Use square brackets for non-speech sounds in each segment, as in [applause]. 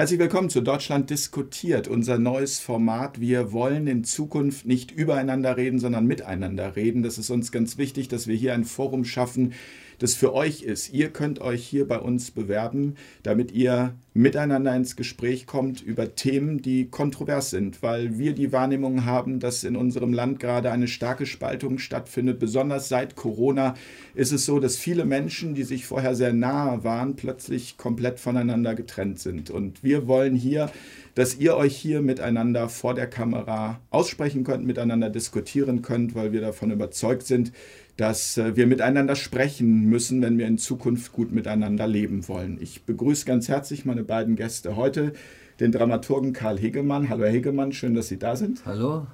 Herzlich willkommen zu Deutschland diskutiert, unser neues Format. Wir wollen in Zukunft nicht übereinander reden, sondern miteinander reden. Das ist uns ganz wichtig, dass wir hier ein Forum schaffen, das für euch ist. Ihr könnt euch hier bei uns bewerben, damit ihr miteinander ins Gespräch kommt über Themen, die kontrovers sind, weil wir die Wahrnehmung haben, dass in unserem Land gerade eine starke Spaltung stattfindet. Besonders seit Corona ist es so, dass viele Menschen, die sich vorher sehr nahe waren, plötzlich komplett voneinander getrennt sind. Und wir wollen hier dass ihr euch hier miteinander vor der Kamera aussprechen könnt, miteinander diskutieren könnt, weil wir davon überzeugt sind, dass äh, wir miteinander sprechen müssen, wenn wir in Zukunft gut miteinander leben wollen. Ich begrüße ganz herzlich meine beiden Gäste heute, den Dramaturgen Karl Hegemann. Hallo Herr Hegemann, schön, dass Sie da sind. Hallo.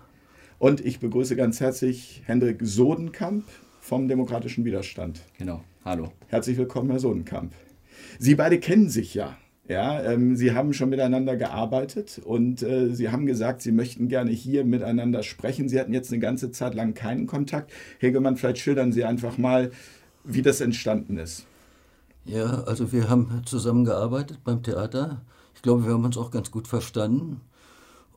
Und ich begrüße ganz herzlich Hendrik Sodenkamp vom Demokratischen Widerstand. Genau, hallo. Herzlich willkommen, Herr Sodenkamp. Sie beide kennen sich ja. Ja, ähm, sie haben schon miteinander gearbeitet und äh, sie haben gesagt, sie möchten gerne hier miteinander sprechen. Sie hatten jetzt eine ganze Zeit lang keinen Kontakt. Hegemann, vielleicht schildern Sie einfach mal, wie das entstanden ist. Ja, also wir haben zusammengearbeitet beim Theater. Ich glaube, wir haben uns auch ganz gut verstanden.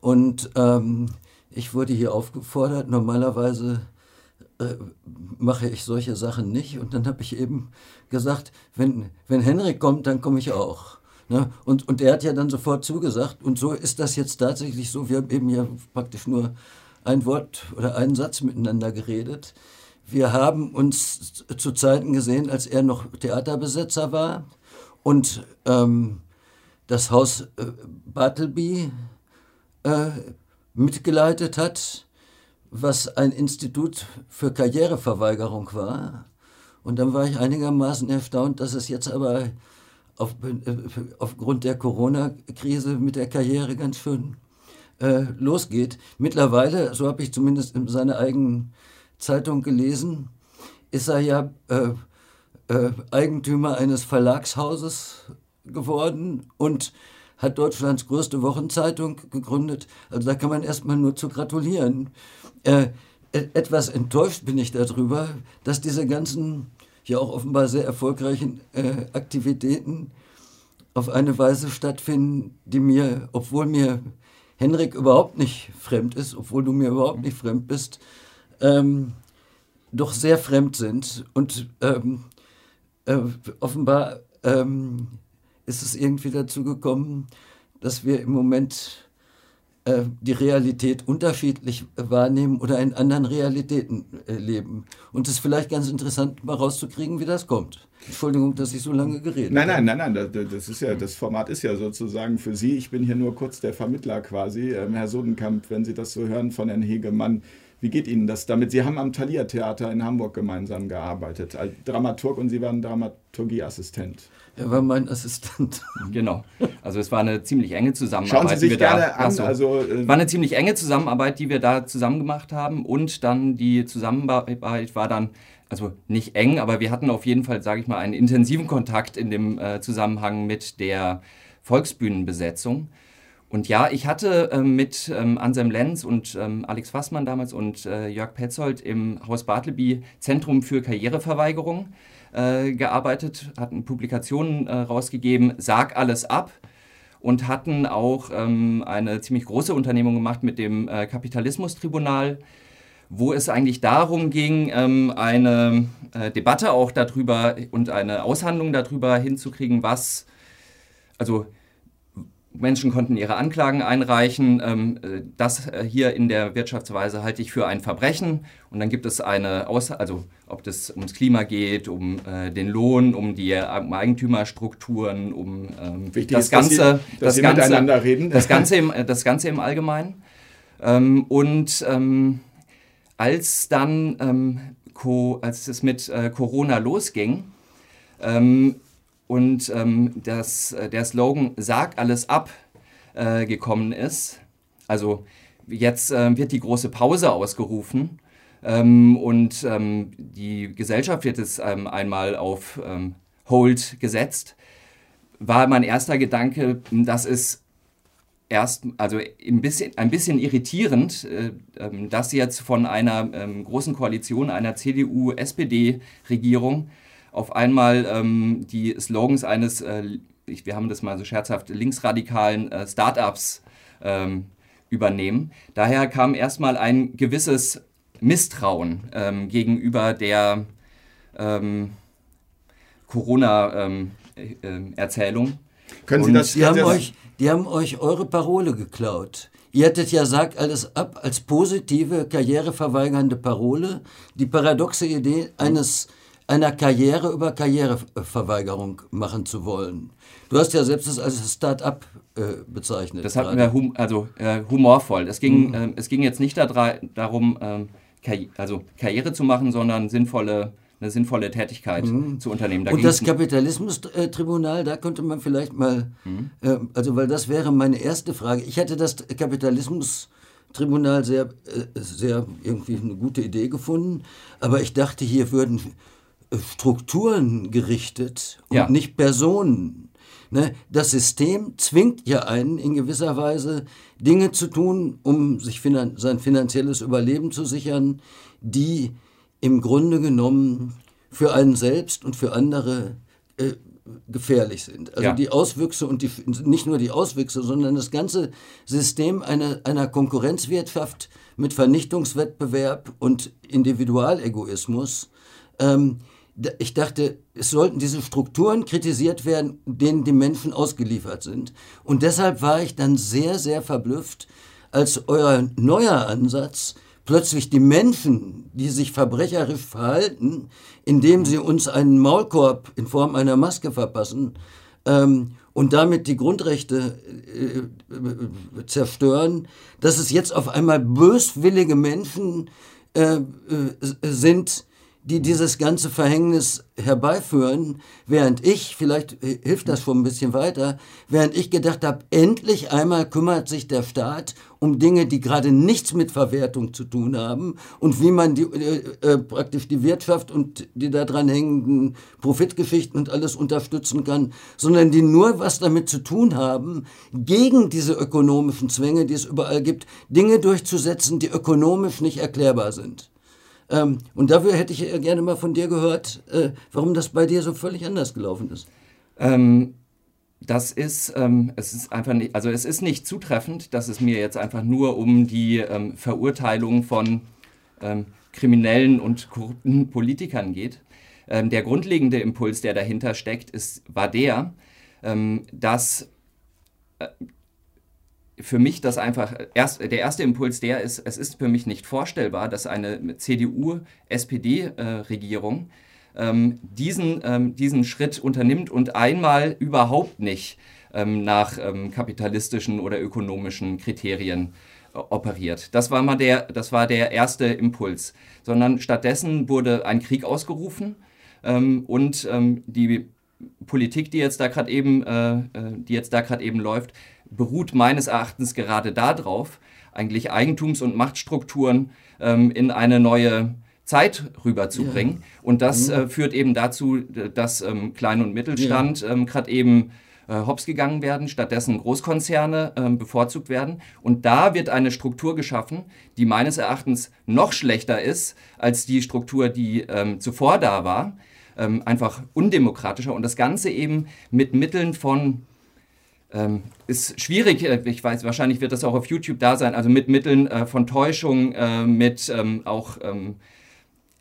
Und ähm, ich wurde hier aufgefordert, normalerweise äh, mache ich solche Sachen nicht. Und dann habe ich eben gesagt, wenn, wenn Henrik kommt, dann komme ich auch. Ne? Und, und er hat ja dann sofort zugesagt. Und so ist das jetzt tatsächlich so. Wir haben eben ja praktisch nur ein Wort oder einen Satz miteinander geredet. Wir haben uns zu Zeiten gesehen, als er noch Theaterbesetzer war und ähm, das Haus äh, Bartleby äh, mitgeleitet hat, was ein Institut für Karriereverweigerung war. Und dann war ich einigermaßen erstaunt, dass es jetzt aber auf, äh, aufgrund der Corona-Krise mit der Karriere ganz schön äh, losgeht. Mittlerweile, so habe ich zumindest in seiner eigenen Zeitung gelesen, ist er ja äh, äh, Eigentümer eines Verlagshauses geworden und hat Deutschlands größte Wochenzeitung gegründet. Also da kann man erstmal nur zu gratulieren. Äh, etwas enttäuscht bin ich darüber, dass diese ganzen ja auch offenbar sehr erfolgreichen äh, Aktivitäten auf eine Weise stattfinden, die mir, obwohl mir Henrik überhaupt nicht fremd ist, obwohl du mir überhaupt nicht fremd bist, ähm, doch sehr fremd sind. Und ähm, äh, offenbar ähm, ist es irgendwie dazu gekommen, dass wir im Moment äh, die Realität unterschiedlich wahrnehmen oder in anderen Realitäten äh, leben. Und es ist vielleicht ganz interessant, mal rauszukriegen, wie das kommt. Entschuldigung, dass ich so lange geredet habe. Nein, nein, nein, nein. Das, ist ja, das Format ist ja sozusagen für Sie. Ich bin hier nur kurz der Vermittler quasi. Ähm, Herr Sodenkamp, wenn Sie das so hören von Herrn Hegemann, wie geht Ihnen das damit? Sie haben am Thalia Theater in Hamburg gemeinsam gearbeitet, als Dramaturg und Sie waren Dramaturgieassistent. Er war mein Assistent. [laughs] Genau. Also es war eine ziemlich enge Zusammenarbeit. Schauen Sie sich gerne da, an. Also, also, äh, war eine ziemlich enge Zusammenarbeit, die wir da zusammen gemacht haben. Und dann die Zusammenarbeit war dann, also nicht eng, aber wir hatten auf jeden Fall, sage ich mal, einen intensiven Kontakt in dem äh, Zusammenhang mit der Volksbühnenbesetzung. Und ja, ich hatte äh, mit ähm, Anselm Lenz und ähm, Alex Fassmann damals und äh, Jörg Petzold im Haus Bartleby Zentrum für Karriereverweigerung äh, gearbeitet, hatten Publikationen äh, rausgegeben, Sag alles ab und hatten auch ähm, eine ziemlich große Unternehmung gemacht mit dem äh, Kapitalismustribunal, wo es eigentlich darum ging, ähm, eine äh, Debatte auch darüber und eine Aushandlung darüber hinzukriegen, was, also Menschen konnten ihre Anklagen einreichen. Ähm, äh, das äh, hier in der Wirtschaftsweise halte ich für ein Verbrechen. Und dann gibt es eine, Aus also ob das ums Klima geht, um äh, den Lohn, um die um Eigentümerstrukturen, um ähm, das ist, Ganze, dass Sie, dass das, Sie Ganze miteinander reden. das Ganze im, das Ganze im Allgemeinen. Ähm, und ähm, als dann, ähm, als es mit Corona losging, ähm, und ähm, das, äh, der Slogan Sag alles ab äh, gekommen ist. Also jetzt äh, wird die große Pause ausgerufen ähm, und ähm, die Gesellschaft wird es ähm, einmal auf ähm, Hold gesetzt. War mein erster Gedanke, das ist erst, also ein bisschen, ein bisschen irritierend, äh, ähm, dass jetzt von einer großen Koalition, einer CDU-SPD-Regierung, auf einmal ähm, die Slogans eines äh, wir haben das mal so scherzhaft, linksradikalen äh, Startups ähm, übernehmen. Daher kam erstmal ein gewisses Misstrauen ähm, gegenüber der ähm, Corona-Erzählung. Ähm, äh, Können Sie das? Die haben, euch, die haben euch eure Parole geklaut. Ihr hättet ja sagt alles ab als positive, karriereverweigernde Parole. Die paradoxe Idee eines einer Karriere über Karriereverweigerung machen zu wollen. Du hast ja selbst das als Start-up äh, bezeichnet. Das hatten wir hum also, äh, humorvoll. Es ging, mhm. äh, es ging jetzt nicht darum, ähm, Karri also Karriere zu machen, sondern sinnvolle eine sinnvolle Tätigkeit mhm. zu unternehmen. Da und das Kapitalismustribunal, da könnte man vielleicht mal, mhm. äh, also weil das wäre meine erste Frage. Ich hätte das Kapitalismustribunal sehr, äh, sehr irgendwie eine gute Idee gefunden, aber ich dachte, hier würden Strukturen gerichtet und ja. nicht Personen. Ne? Das System zwingt ja einen in gewisser Weise Dinge zu tun, um sich finan sein finanzielles Überleben zu sichern, die im Grunde genommen für einen selbst und für andere äh, gefährlich sind. Also ja. die Auswüchse und die, nicht nur die Auswüchse, sondern das ganze System einer, einer Konkurrenzwirtschaft mit Vernichtungswettbewerb und Individualegoismus ähm, ich dachte, es sollten diese Strukturen kritisiert werden, denen die Menschen ausgeliefert sind. Und deshalb war ich dann sehr, sehr verblüfft, als euer neuer Ansatz plötzlich die Menschen, die sich verbrecherisch verhalten, indem sie uns einen Maulkorb in Form einer Maske verpassen ähm, und damit die Grundrechte äh, äh, zerstören, dass es jetzt auf einmal böswillige Menschen äh, äh sind, die dieses ganze Verhängnis herbeiführen, während ich, vielleicht hilft das schon ein bisschen weiter, während ich gedacht habe, endlich einmal kümmert sich der Staat um Dinge, die gerade nichts mit Verwertung zu tun haben und wie man die, äh, äh, praktisch die Wirtschaft und die daran hängenden Profitgeschichten und alles unterstützen kann, sondern die nur was damit zu tun haben, gegen diese ökonomischen Zwänge, die es überall gibt, Dinge durchzusetzen, die ökonomisch nicht erklärbar sind. Ähm, und dafür hätte ich gerne mal von dir gehört, äh, warum das bei dir so völlig anders gelaufen ist. Ähm, das ist, ähm, es ist einfach nicht, also es ist nicht zutreffend, dass es mir jetzt einfach nur um die ähm, Verurteilung von ähm, kriminellen und korrupten Politikern geht. Ähm, der grundlegende Impuls, der dahinter steckt, ist, war der, dass äh, für mich das einfach, erst, der erste Impuls der ist, es ist für mich nicht vorstellbar, dass eine CDU-SPD-Regierung ähm, diesen, ähm, diesen Schritt unternimmt und einmal überhaupt nicht ähm, nach ähm, kapitalistischen oder ökonomischen Kriterien äh, operiert. Das war mal der, das war der erste Impuls, sondern stattdessen wurde ein Krieg ausgerufen ähm, und ähm, die Politik, die jetzt da gerade eben, äh, äh die jetzt da gerade eben läuft, beruht meines Erachtens gerade darauf, eigentlich Eigentums- und Machtstrukturen ähm, in eine neue Zeit rüberzubringen. Ja. Und das mhm. äh, führt eben dazu, dass ähm, Klein- und Mittelstand ja. ähm, gerade eben äh, hops gegangen werden, stattdessen Großkonzerne äh, bevorzugt werden. Und da wird eine Struktur geschaffen, die meines Erachtens noch schlechter ist als die Struktur, die ähm, zuvor da war. Ähm, einfach undemokratischer und das Ganze eben mit Mitteln von ähm, ist schwierig, äh, ich weiß, wahrscheinlich wird das auch auf YouTube da sein, also mit Mitteln äh, von Täuschung, äh, mit ähm, auch ähm,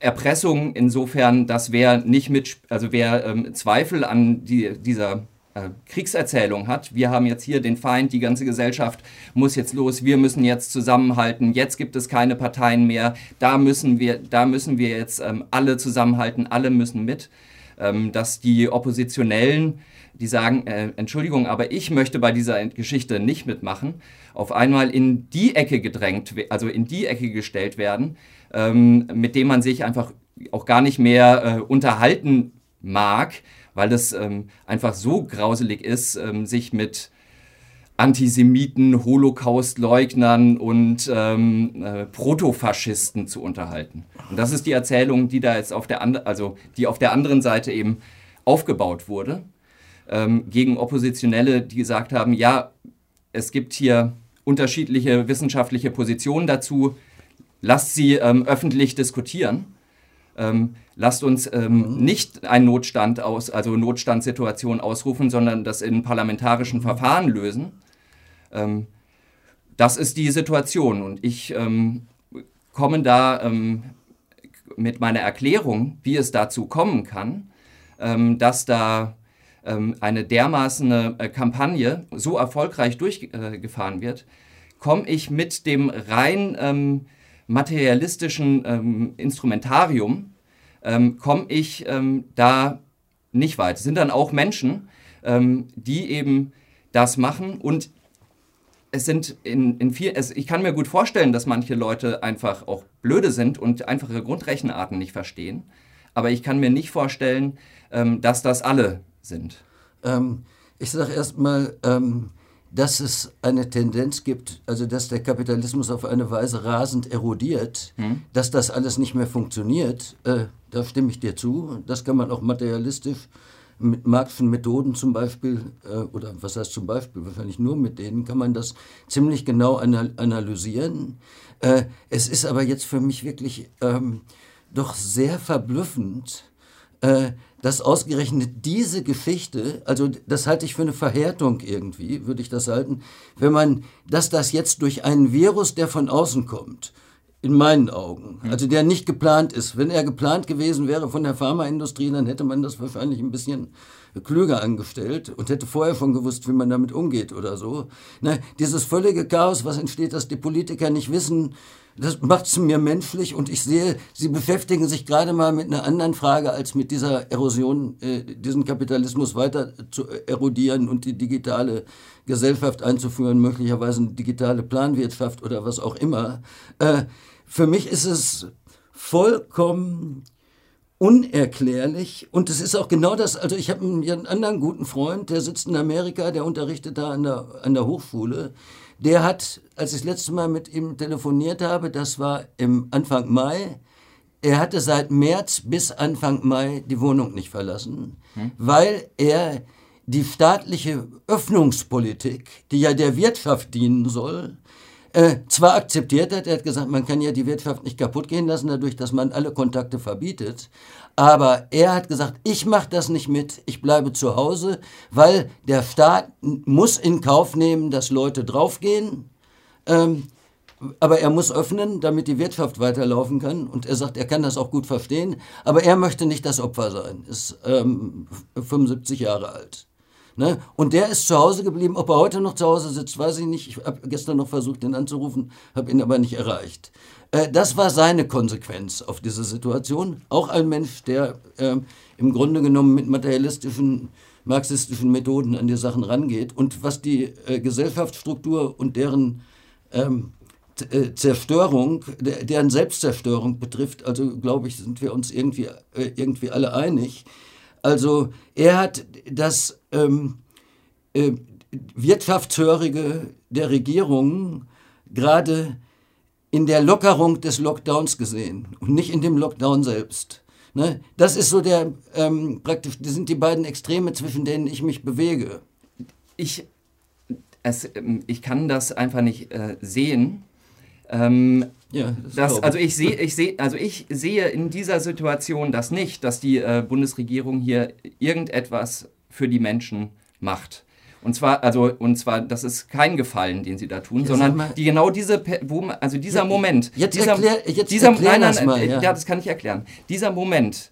Erpressung, insofern, dass wer nicht mit, also wer ähm, Zweifel an die, dieser äh, Kriegserzählung hat, wir haben jetzt hier den Feind, die ganze Gesellschaft muss jetzt los, wir müssen jetzt zusammenhalten, jetzt gibt es keine Parteien mehr, da müssen wir, da müssen wir jetzt ähm, alle zusammenhalten, alle müssen mit, dass die Oppositionellen die sagen, äh, Entschuldigung, aber ich möchte bei dieser Geschichte nicht mitmachen, auf einmal in die Ecke gedrängt, also in die Ecke gestellt werden, ähm, mit dem man sich einfach auch gar nicht mehr äh, unterhalten mag, weil das ähm, einfach so grauselig ist, ähm, sich mit Antisemiten, Holocaustleugnern und ähm, äh, Protofaschisten zu unterhalten. Und das ist die Erzählung, die da jetzt auf der, also die auf der anderen Seite eben aufgebaut wurde ähm, gegen Oppositionelle, die gesagt haben, ja, es gibt hier unterschiedliche wissenschaftliche Positionen dazu, lasst sie ähm, öffentlich diskutieren. ähm, lasst uns ähm, mhm. nicht einen Notstand aus, also Notstandssituation ausrufen, sondern das in parlamentarischen Verfahren lösen. Ähm, das ist die Situation und ich ähm, komme da ähm, mit meiner Erklärung, wie es dazu kommen kann, ähm, dass da eine dermaßen äh, Kampagne so erfolgreich durchgefahren wird, komme ich mit dem rein materialistischen ähm, Instrumentarium ähm, komme ich ähm, da nicht weit. Es sind dann auch Menschen, ähm, die eben das machen und es sind in, in viel, es, ich kann mir gut vorstellen, dass manche Leute einfach auch blöde sind und einfache Grundrechenarten nicht verstehen. Aber ich kann mir nicht vorstellen, ähm, dass das alle sind. Ähm, ich sage erstmal, ähm, dass es eine Tendenz gibt, also dass der Kapitalismus auf eine Weise rasend erodiert, hm. dass das alles nicht mehr funktioniert, äh, da stimme ich dir zu. Das kann man auch materialistisch mit Marxischen Methoden zum Beispiel, äh, oder was heißt zum Beispiel, wahrscheinlich nur mit denen, kann man das ziemlich genau analysieren. Äh, es ist aber jetzt für mich wirklich ähm, doch sehr verblüffend, äh, dass ausgerechnet diese Geschichte, also das halte ich für eine Verhärtung irgendwie, würde ich das halten, wenn man, dass das jetzt durch einen Virus, der von außen kommt, in meinen Augen, also der nicht geplant ist. Wenn er geplant gewesen wäre von der Pharmaindustrie, dann hätte man das wahrscheinlich ein bisschen klüger angestellt und hätte vorher schon gewusst, wie man damit umgeht oder so. Ne, dieses völlige Chaos, was entsteht, dass die Politiker nicht wissen, das macht es mir menschlich und ich sehe, sie beschäftigen sich gerade mal mit einer anderen Frage, als mit dieser Erosion, äh, diesen Kapitalismus weiter zu erodieren und die digitale Gesellschaft einzuführen, möglicherweise eine digitale Planwirtschaft oder was auch immer. Äh, für mich ist es vollkommen unerklärlich und es ist auch genau das, also ich habe einen anderen guten Freund, der sitzt in Amerika, der unterrichtet da an der, an der Hochschule, der hat, als ich das letzte Mal mit ihm telefoniert habe, das war im Anfang Mai, er hatte seit März bis Anfang Mai die Wohnung nicht verlassen, hm? weil er die staatliche Öffnungspolitik, die ja der Wirtschaft dienen soll, äh, zwar akzeptiert hat, er hat gesagt, man kann ja die Wirtschaft nicht kaputt gehen lassen, dadurch, dass man alle Kontakte verbietet, aber er hat gesagt, ich mache das nicht mit, ich bleibe zu Hause, weil der Staat muss in Kauf nehmen, dass Leute draufgehen. Ähm, aber er muss öffnen, damit die Wirtschaft weiterlaufen kann. Und er sagt, er kann das auch gut verstehen, aber er möchte nicht das Opfer sein. Ist ähm, 75 Jahre alt. Ne? Und der ist zu Hause geblieben. Ob er heute noch zu Hause sitzt, weiß ich nicht. Ich habe gestern noch versucht, ihn anzurufen, habe ihn aber nicht erreicht. Äh, das war seine Konsequenz auf diese Situation. Auch ein Mensch, der äh, im Grunde genommen mit materialistischen, marxistischen Methoden an die Sachen rangeht. Und was die äh, Gesellschaftsstruktur und deren ähm, äh, Zerstörung, deren Selbstzerstörung betrifft, also glaube ich, sind wir uns irgendwie, äh, irgendwie alle einig. Also er hat das ähm, äh, Wirtschaftshörige der Regierung gerade in der Lockerung des Lockdowns gesehen und nicht in dem Lockdown selbst. Ne? Das ist so der, ähm, praktisch, das sind die beiden Extreme, zwischen denen ich mich bewege. Ich, es, ähm, ich kann das einfach nicht äh, sehen. Ähm, ja, das also ich sehe, ich sehe, also ich sehe in dieser Situation das nicht, dass die äh, Bundesregierung hier irgendetwas für die Menschen macht. Und zwar, also, und zwar, das ist kein Gefallen, den sie da tun, ja, sondern die genau diese, also dieser ja, Moment. Jetzt dieser, erklär, jetzt dieser, nein, nein, mal, ja. ja. das kann ich erklären. Dieser Moment,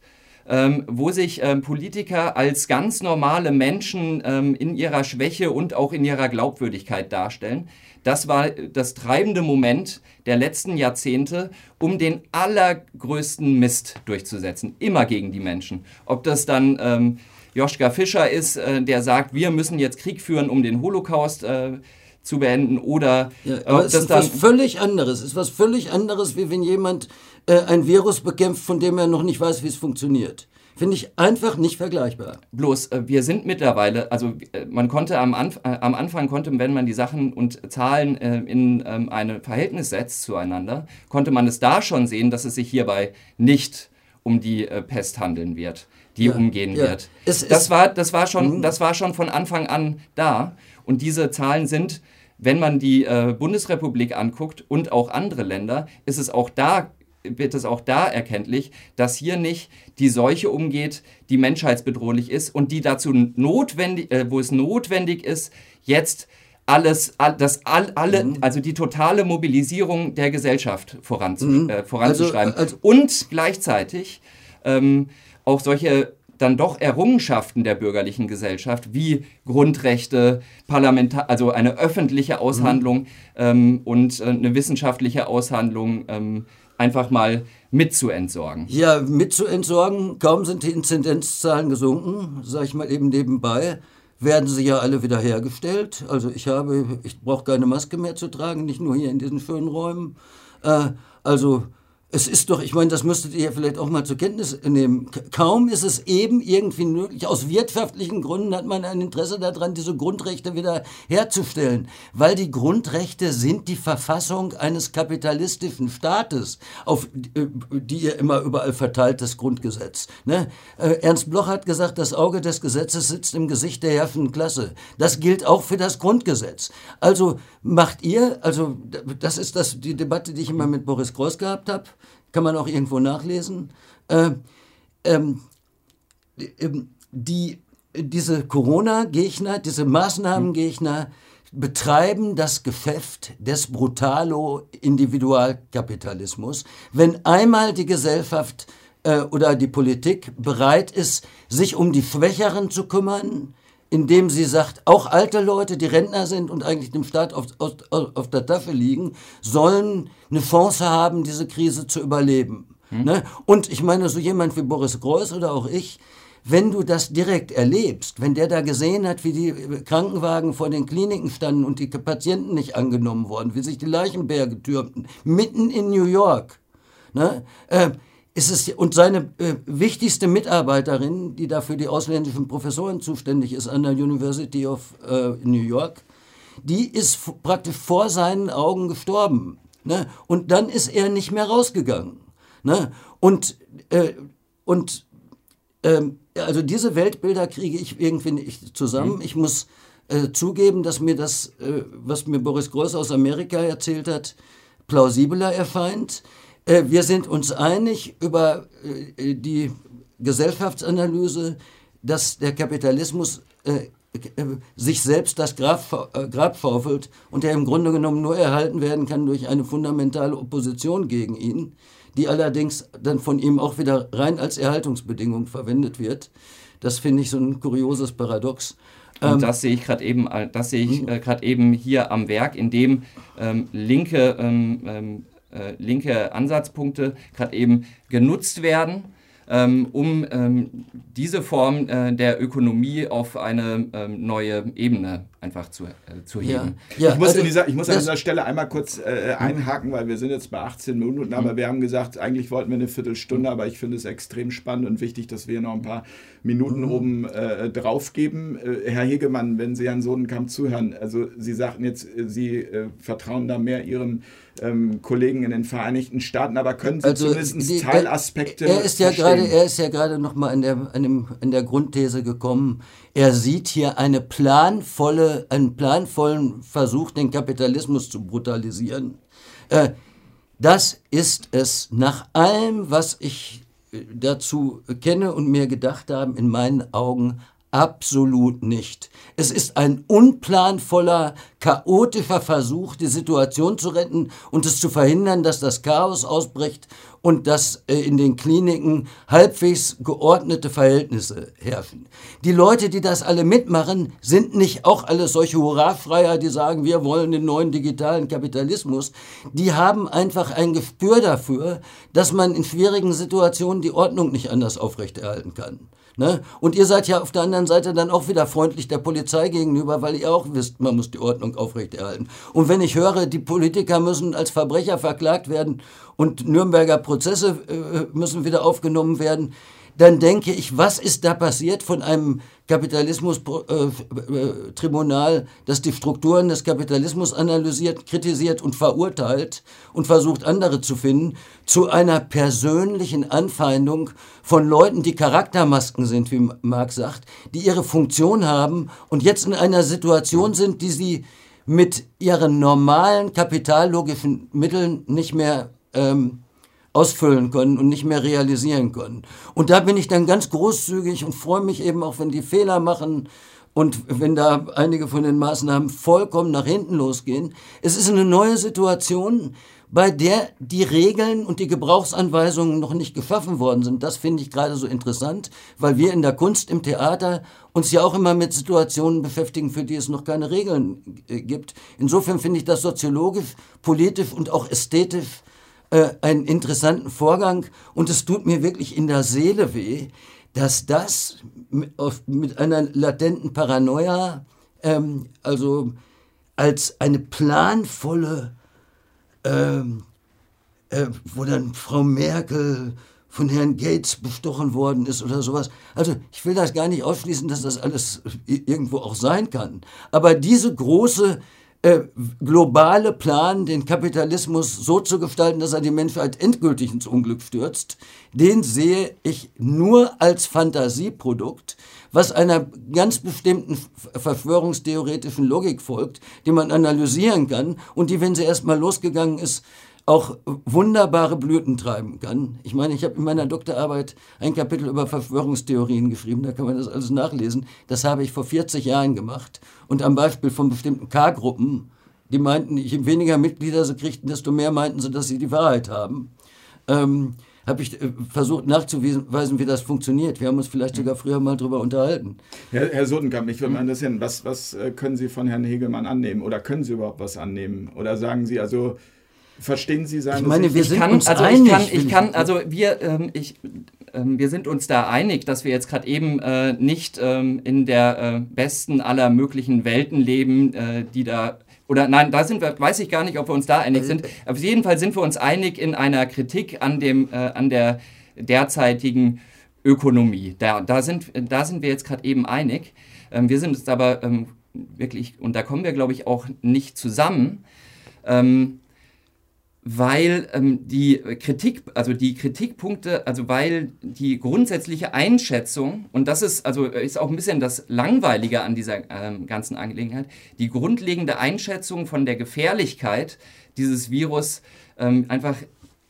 ähm, wo sich ähm, Politiker als ganz normale Menschen ähm, in ihrer Schwäche und auch in ihrer Glaubwürdigkeit darstellen, das war das treibende Moment der letzten Jahrzehnte, um den allergrößten Mist durchzusetzen. Immer gegen die Menschen. Ob das dann ähm, Joschka Fischer ist, äh, der sagt, wir müssen jetzt Krieg führen, um den Holocaust äh, zu beenden oder ja, aber es ist was völlig anderes. Es ist was völlig anderes, wie wenn jemand äh, ein Virus bekämpft, von dem er noch nicht weiß, wie es funktioniert. Finde ich einfach nicht vergleichbar. Bloß, äh, wir sind mittlerweile, also äh, man konnte am, Anf äh, am Anfang, konnte, wenn man die Sachen und Zahlen äh, in ähm, ein Verhältnis setzt zueinander, konnte man es da schon sehen, dass es sich hierbei nicht um die Pest handeln wird die ja, umgehen ja. wird. Es das, war, das, war schon, mhm. das war schon von Anfang an da. Und diese Zahlen sind, wenn man die äh, Bundesrepublik anguckt und auch andere Länder, ist es auch da wird es auch da erkenntlich, dass hier nicht die Seuche umgeht, die menschheitsbedrohlich ist und die dazu notwendig, äh, wo es notwendig ist, jetzt alles, all, das all, alle, mhm. also die totale Mobilisierung der Gesellschaft voranzu, mhm. äh, voranzuschreiben. Also, also und gleichzeitig ähm, auch solche dann doch Errungenschaften der bürgerlichen Gesellschaft wie Grundrechte, Parlamentar also eine öffentliche Aushandlung mhm. ähm, und äh, eine wissenschaftliche Aushandlung ähm, einfach mal mitzuentsorgen. Ja, mitzuentsorgen. Kaum sind die Inzidenzzahlen gesunken, sage ich mal eben nebenbei, werden sie ja alle wieder hergestellt. Also ich habe, ich brauche keine Maske mehr zu tragen, nicht nur hier in diesen schönen Räumen. Äh, also es ist doch, ich meine, das müsstet ihr ja vielleicht auch mal zur Kenntnis nehmen. Kaum ist es eben irgendwie möglich, aus wirtschaftlichen Gründen hat man ein Interesse daran, diese Grundrechte wieder herzustellen. Weil die Grundrechte sind die Verfassung eines kapitalistischen Staates, auf äh, die ihr immer überall verteilt, das Grundgesetz. Ne? Äh, Ernst Bloch hat gesagt, das Auge des Gesetzes sitzt im Gesicht der herrschenden Klasse. Das gilt auch für das Grundgesetz. Also macht ihr, also das ist das, die Debatte, die ich immer mit Boris Groß gehabt habe, kann man auch irgendwo nachlesen. Äh, ähm, ähm, die, diese Corona-Gegner, diese Maßnahmengegner betreiben das Geschäft des Brutalo-Individualkapitalismus. Wenn einmal die Gesellschaft äh, oder die Politik bereit ist, sich um die Schwächeren zu kümmern, indem sie sagt, auch alte Leute, die Rentner sind und eigentlich dem Staat auf, auf, auf der Tafel liegen, sollen eine Chance haben, diese Krise zu überleben. Hm. Ne? Und ich meine, so jemand wie Boris Greuß oder auch ich, wenn du das direkt erlebst, wenn der da gesehen hat, wie die Krankenwagen vor den Kliniken standen und die Patienten nicht angenommen wurden, wie sich die Leichenberge türmten, mitten in New York, ne? Äh, ist es, und seine äh, wichtigste Mitarbeiterin, die dafür die ausländischen Professoren zuständig ist an der University of äh, New York, die ist praktisch vor seinen Augen gestorben. Ne? Und dann ist er nicht mehr rausgegangen. Ne? Und, äh, und ähm, also diese Weltbilder kriege ich irgendwie nicht zusammen. Mhm. Ich muss äh, zugeben, dass mir das, äh, was mir Boris Groß aus Amerika erzählt hat, plausibler erscheint. Äh, wir sind uns einig über äh, die Gesellschaftsanalyse, dass der Kapitalismus äh, sich selbst das Grab, Grab schaufelt und der im Grunde genommen nur erhalten werden kann durch eine fundamentale Opposition gegen ihn, die allerdings dann von ihm auch wieder rein als Erhaltungsbedingung verwendet wird. Das finde ich so ein kurioses Paradox. Und ähm, das sehe ich gerade eben, das sehe ich äh, gerade eben hier am Werk, in dem ähm, linke ähm, ähm äh, linke Ansatzpunkte gerade eben genutzt werden, ähm, um ähm, diese Form äh, der Ökonomie auf eine ähm, neue Ebene einfach zu, äh, zu heben. Ja, ja, ich muss, also, dieser, ich muss an dieser Stelle einmal kurz äh, einhaken, weil wir sind jetzt bei 18 Minuten, aber mhm. wir haben gesagt, eigentlich wollten wir eine Viertelstunde, aber ich finde es extrem spannend und wichtig, dass wir noch ein paar Minuten mhm. oben äh, drauf geben. Äh, Herr Hegemann, wenn Sie Herrn Sohnenkamp zuhören, also Sie sagten jetzt, äh, Sie äh, vertrauen da mehr Ihren ähm, Kollegen in den Vereinigten Staaten, aber können Sie also zumindest die, Teilaspekte er ist ja gerade Er ist ja gerade nochmal an der, an, dem, an der Grundthese gekommen, er sieht hier eine planvolle, einen planvollen Versuch, den Kapitalismus zu brutalisieren. Äh, das ist es nach allem, was ich äh, dazu kenne und mir gedacht habe, in meinen Augen Absolut nicht. Es ist ein unplanvoller, chaotischer Versuch, die Situation zu retten und es zu verhindern, dass das Chaos ausbricht und dass äh, in den Kliniken halbwegs geordnete Verhältnisse herrschen. Die Leute, die das alle mitmachen, sind nicht auch alle solche Hurrafreier, die sagen, wir wollen den neuen digitalen Kapitalismus. Die haben einfach ein Gespür dafür, dass man in schwierigen Situationen die Ordnung nicht anders aufrechterhalten kann. Ne? Und ihr seid ja auf der anderen Seite dann auch wieder freundlich der Polizei gegenüber, weil ihr auch wisst, man muss die Ordnung aufrechterhalten. Und wenn ich höre, die Politiker müssen als Verbrecher verklagt werden und Nürnberger Prozesse äh, müssen wieder aufgenommen werden, dann denke ich, was ist da passiert von einem Kapitalismus-Tribunal, äh, äh, das die Strukturen des Kapitalismus analysiert, kritisiert und verurteilt und versucht, andere zu finden, zu einer persönlichen Anfeindung von Leuten, die Charaktermasken sind, wie Marx sagt, die ihre Funktion haben und jetzt in einer Situation sind, die sie mit ihren normalen kapitallogischen Mitteln nicht mehr ähm, ausfüllen können und nicht mehr realisieren können. Und da bin ich dann ganz großzügig und freue mich eben auch, wenn die Fehler machen und wenn da einige von den Maßnahmen vollkommen nach hinten losgehen. Es ist eine neue Situation, bei der die Regeln und die Gebrauchsanweisungen noch nicht geschaffen worden sind. Das finde ich gerade so interessant, weil wir in der Kunst, im Theater uns ja auch immer mit Situationen beschäftigen, für die es noch keine Regeln äh, gibt. Insofern finde ich das soziologisch, politisch und auch ästhetisch äh, einen interessanten Vorgang und es tut mir wirklich in der Seele weh, dass das mit, mit einer latenten Paranoia, ähm, also als eine planvolle ähm, äh, wo dann Frau Merkel von Herrn Gates bestochen worden ist oder sowas. Also ich will das gar nicht ausschließen, dass das alles irgendwo auch sein kann. Aber diese große äh, globale Plan, den Kapitalismus so zu gestalten, dass er die Menschheit endgültig ins Unglück stürzt, den sehe ich nur als Fantasieprodukt, was einer ganz bestimmten verschwörungstheoretischen Logik folgt, die man analysieren kann und die, wenn sie erstmal losgegangen ist, auch wunderbare Blüten treiben kann. Ich meine, ich habe in meiner Doktorarbeit ein Kapitel über Verschwörungstheorien geschrieben, da kann man das alles nachlesen. Das habe ich vor 40 Jahren gemacht. Und am Beispiel von bestimmten K-Gruppen, die meinten, je weniger Mitglieder sie kriegten, desto mehr meinten sie, dass sie die Wahrheit haben. Ähm, habe ich äh, versucht nachzuweisen, wie das funktioniert. Wir haben uns vielleicht sogar früher mal darüber unterhalten. Herr, Herr Sodenkamp, mich würde mal interessieren, was, was äh, können Sie von Herrn Hegelmann annehmen? Oder können Sie überhaupt was annehmen? Oder sagen Sie, also verstehen Sie seine Ich meine, wir sind kann, uns also einig. Ich kann, ich kann, also wir, ähm, ich, ähm, wir sind uns da einig, dass wir jetzt gerade eben äh, nicht ähm, in der äh, besten aller möglichen Welten leben, äh, die da oder nein, da sind wir, weiß ich gar nicht, ob wir uns da einig sind. Auf jeden Fall sind wir uns einig in einer Kritik an, dem, äh, an der derzeitigen Ökonomie. Da, da, sind, da sind wir jetzt gerade eben einig. Ähm, wir sind uns aber ähm, wirklich, und da kommen wir, glaube ich, auch nicht zusammen. Ähm, weil ähm, die Kritik, also die Kritikpunkte, also weil die grundsätzliche Einschätzung, und das ist also ist auch ein bisschen das Langweilige an dieser ähm, ganzen Angelegenheit, die grundlegende Einschätzung von der Gefährlichkeit dieses Virus ähm, einfach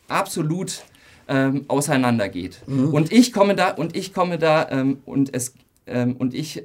absolut ähm, auseinandergeht. Mhm. Und ich komme da und ich komme da ähm, und es ähm, und ich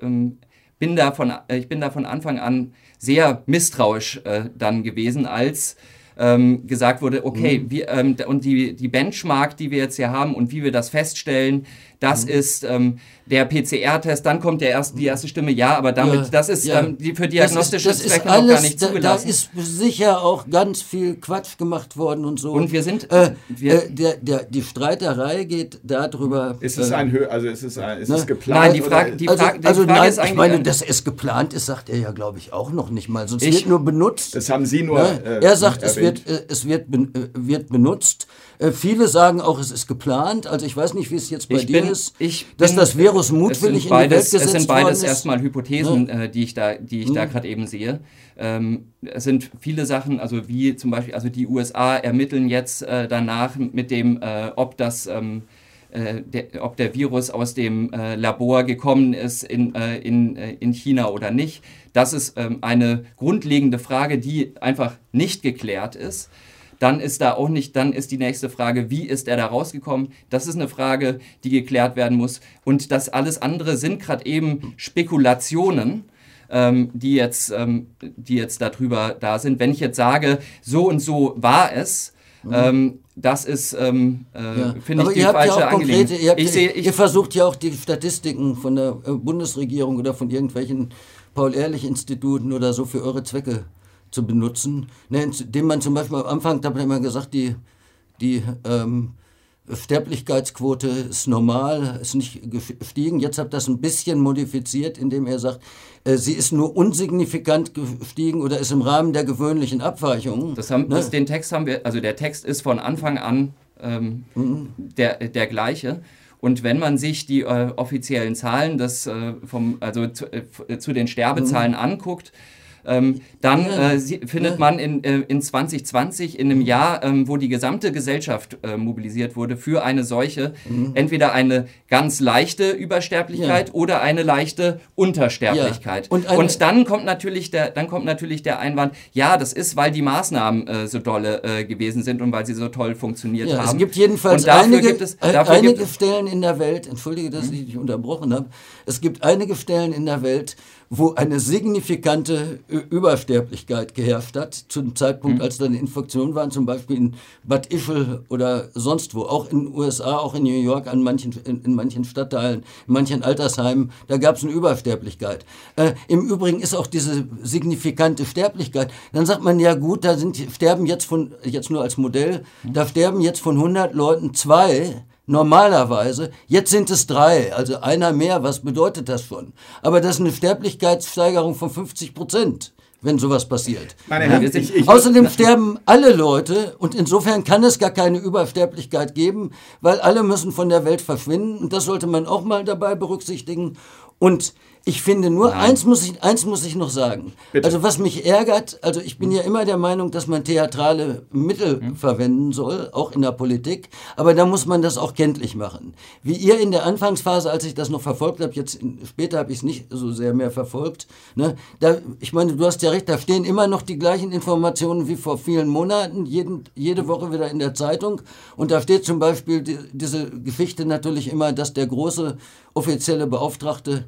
bin da von, äh, ich bin da von Anfang an sehr misstrauisch äh, dann gewesen, als ähm, gesagt wurde, okay, mhm. wir, ähm, und die, die Benchmark, die wir jetzt hier haben und wie wir das feststellen, das mhm. ist ähm, der PCR-Test, dann kommt der erste, die erste Stimme, ja, aber damit, ja, das ist ja. ähm, die, für diagnostische das ist, das Zwecke alles, noch gar nicht zugelassen. Da, da ist sicher auch ganz viel Quatsch gemacht worden und so. Und wir sind, äh, wir, äh, der, der, die Streiterei geht darüber. Ist es äh, ein, also ist es, ein, ist ne? es geplant? Nein, die Frage, die also, Frage, die also, Frage nein, ist eigentlich, ich meine, dass es geplant ist, sagt er ja, glaube ich, auch noch nicht mal. Sonst ich, wird nur benutzt. Das haben Sie nur. Ne? Äh, er sagt, es wird, äh, es wird, äh, wird benutzt. Äh, viele sagen auch, es ist geplant. Also ich weiß nicht, wie es jetzt bei ich dir bin, ist, ich dass bin, das Virus mutwillig beides, in die Welt gesetzt Es sind beides erstmal Hypothesen, ja. äh, die ich da, die ich mhm. da gerade eben sehe. Ähm, es sind viele Sachen, also wie zum Beispiel, also die USA ermitteln jetzt äh, danach mit dem, äh, ob das ähm, äh, der, ob der Virus aus dem äh, Labor gekommen ist in, äh, in, äh, in China oder nicht. Das ist ähm, eine grundlegende Frage, die einfach nicht geklärt ist dann ist da auch nicht, dann ist die nächste Frage, wie ist er da rausgekommen? Das ist eine Frage, die geklärt werden muss. Und das alles andere sind gerade eben Spekulationen. Ähm, die, jetzt, ähm, die jetzt darüber da sind. Wenn ich jetzt sage, so und so war es, mhm. ähm, das ist, ähm, äh, ja. finde ich, die falsche ja Angelegenheit. Ihr, ich seh, ich ihr versucht ja auch die Statistiken von der äh, Bundesregierung oder von irgendwelchen Paul-Ehrlich-Instituten oder so für eure Zwecke zu benutzen, ne, indem man zum Beispiel am Anfang, da hat man immer gesagt, die, die ähm, Sterblichkeitsquote ist normal, ist nicht gestiegen. Jetzt hat das ein bisschen modifiziert, indem er sagt, äh, sie ist nur unsignifikant gestiegen oder ist im Rahmen der gewöhnlichen Abweichungen. Das haben, ne? das, den Text haben wir, also der Text ist von Anfang an ähm, mhm. der, der gleiche. Und wenn man sich die äh, offiziellen Zahlen des, äh, vom, also zu, äh, zu den Sterbezahlen mhm. anguckt, ähm, dann äh, findet man in, äh, in 2020, in einem Jahr, ähm, wo die gesamte Gesellschaft äh, mobilisiert wurde für eine Seuche, mhm. entweder eine ganz leichte Übersterblichkeit ja. oder eine leichte Untersterblichkeit. Ja. Und, Und, dann kommt natürlich der, dann kommt natürlich der Einwand, ja, das ist, weil die Maßnahmen äh, so dolle äh, gewesen sind und weil sie so toll funktioniert ja, haben. Es gibt jedenfalls einige, es, einige Stellen in der Welt, entschuldige, dass mhm. ich dich unterbrochen habe, es gibt einige Stellen in der Welt, wo eine signifikante Übersterblichkeit geherrscht hat, zum Zeitpunkt, mhm. als dann Infektionen waren, zum Beispiel in Bad Ischl oder sonst wo, auch in den USA, auch in New York, an manchen, in, in manchen Stadtteilen, in manchen Altersheimen, da gab es eine Übersterblichkeit. Äh, Im Übrigen ist auch diese signifikante Sterblichkeit, dann sagt man, ja gut, da sind, sterben jetzt von, jetzt nur als Modell, mhm. da sterben jetzt von 100 Leuten zwei, Normalerweise, jetzt sind es drei, also einer mehr, was bedeutet das schon? Aber das ist eine Sterblichkeitssteigerung von 50 Prozent wenn sowas passiert. Herren, ja? ich, ich, Außerdem sterben alle Leute und insofern kann es gar keine Übersterblichkeit geben, weil alle müssen von der Welt verschwinden und das sollte man auch mal dabei berücksichtigen. Und ich finde nur, eins muss ich, eins muss ich noch sagen. Bitte. Also was mich ärgert, also ich bin ja immer der Meinung, dass man theatrale Mittel hm. verwenden soll, auch in der Politik, aber da muss man das auch kenntlich machen. Wie ihr in der Anfangsphase, als ich das noch verfolgt habe, jetzt später habe ich es nicht so sehr mehr verfolgt, ne, da, ich meine, du hast ja recht, da stehen immer noch die gleichen Informationen wie vor vielen Monaten, jeden, jede Woche wieder in der Zeitung und da steht zum Beispiel die, diese Geschichte natürlich immer, dass der große offizielle Beauftragte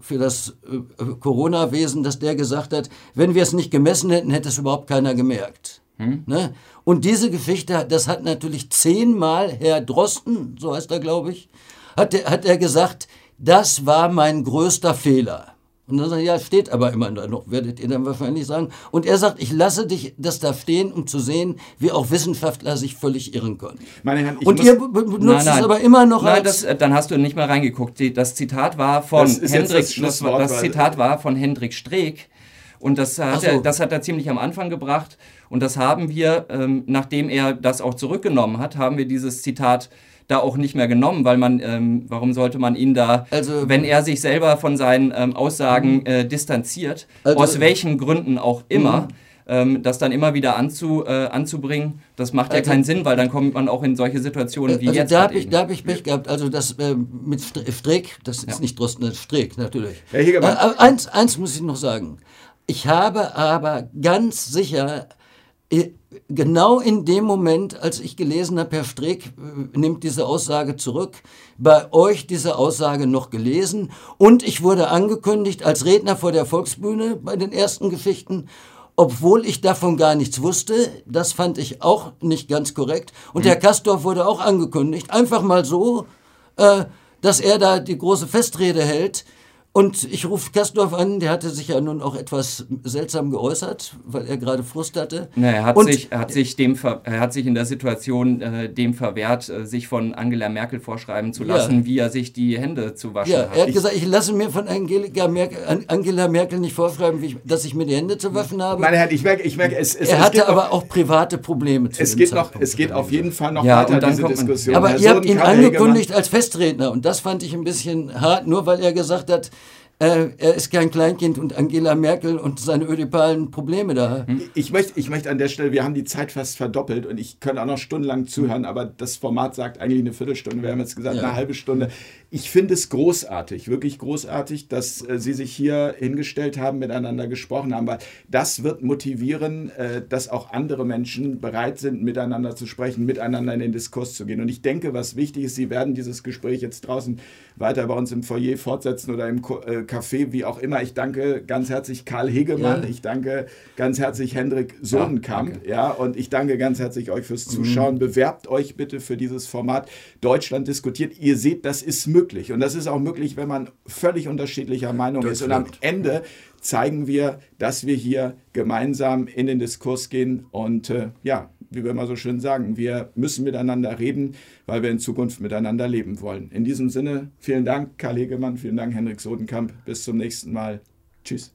für das äh, Corona-Wesen, dass der gesagt hat, wenn wir es nicht gemessen hätten, hätte es überhaupt keiner gemerkt. Hm? Ne? Und diese Geschichte, das hat natürlich zehnmal Herr Drosten, so heißt er, glaube ich, hat, hat er gesagt, das war mein größter Fehler. Und dann sagt er, ja, steht aber immer noch, werdet ihr dann wahrscheinlich sagen. Und er sagt, ich lasse dich das da stehen, um zu sehen, wie auch Wissenschaftler sich völlig irren können. Meine Herren, ich Und ihr benutzt nein, nein. es aber immer noch nein, als... Das, äh, dann hast du nicht mal reingeguckt. Das Zitat war von Hendrik, das, das, Zitat war von Hendrik Streeck. Und das hat, so. er, das hat er ziemlich am Anfang gebracht. Und das haben wir, ähm, nachdem er das auch zurückgenommen hat, haben wir dieses Zitat da auch nicht mehr genommen, weil man, ähm, warum sollte man ihn da, also, wenn er sich selber von seinen ähm, Aussagen mhm. äh, distanziert, also, aus welchen Gründen auch immer, mhm. ähm, das dann immer wieder anzu, äh, anzubringen, das macht also, ja keinen Sinn, weil dann kommt man auch in solche Situationen wie also jetzt. Da habe ich, hab ich Pech gehabt. Also das äh, mit Streeck, das ist ja. nicht Drosten, das ist Streeck, natürlich. Ja, äh, eins, eins muss ich noch sagen. Ich habe aber ganz sicher äh, genau in dem Moment, als ich gelesen habe, Herr Streeck äh, nimmt diese Aussage zurück, bei euch diese Aussage noch gelesen und ich wurde angekündigt als Redner vor der Volksbühne bei den ersten Geschichten, obwohl ich davon gar nichts wusste. Das fand ich auch nicht ganz korrekt. Und mhm. Herr Kastorf wurde auch angekündigt, einfach mal so, äh, dass er da die große Festrede hält. Und ich rufe Kastorf an, der hatte sich ja nun auch etwas seltsam geäußert, weil er gerade Frust hatte. Na, er, hat sich, er, hat sich dem, er hat sich in der Situation äh, dem verwehrt, äh, sich von Angela Merkel vorschreiben zu lassen, ja. wie er sich die Hände zu waschen ja, hat. Er hat ich, gesagt, ich lasse mir von Angela Merkel, Angela Merkel nicht vorschreiben, ich, dass ich mir die Hände zu waschen habe. Meine Herren, ich merke, ich merke es, es Er hatte es aber noch, auch private Probleme zu es geht noch, Es geht auf jeden Fall noch ja, weiter, diese Diskussion. Aber Herr ihr habt ihn angekündigt als Festredner und das fand ich ein bisschen hart, nur weil er gesagt hat, äh, er ist kein Kleinkind und Angela Merkel und seine ödipalen Probleme da. Hm? Ich möchte, ich möchte an der Stelle, wir haben die Zeit fast verdoppelt und ich könnte auch noch stundenlang zuhören, aber das Format sagt eigentlich eine Viertelstunde. Wir haben jetzt gesagt, ja. eine halbe Stunde. Ich finde es großartig, wirklich großartig, dass äh, Sie sich hier hingestellt haben, miteinander gesprochen haben, weil das wird motivieren, äh, dass auch andere Menschen bereit sind, miteinander zu sprechen, miteinander in den Diskurs zu gehen. Und ich denke, was wichtig ist, Sie werden dieses Gespräch jetzt draußen weiter bei uns im Foyer fortsetzen oder im äh, Café, wie auch immer. Ich danke ganz herzlich Karl Hegemann, ja. ich danke ganz herzlich Hendrik Sohnenkamp, ja, ja, und ich danke ganz herzlich euch fürs Zuschauen. Mhm. Bewerbt euch bitte für dieses Format Deutschland diskutiert. Ihr seht, das ist möglich und das ist auch möglich, wenn man völlig unterschiedlicher Meinung ist und am Ende zeigen wir, dass wir hier gemeinsam in den Diskurs gehen und äh, ja, wie wir immer so schön sagen, wir müssen miteinander reden, weil wir in Zukunft miteinander leben wollen. In diesem Sinne, vielen Dank, Karl Hegemann, vielen Dank, Henrik Sodenkamp. Bis zum nächsten Mal. Tschüss.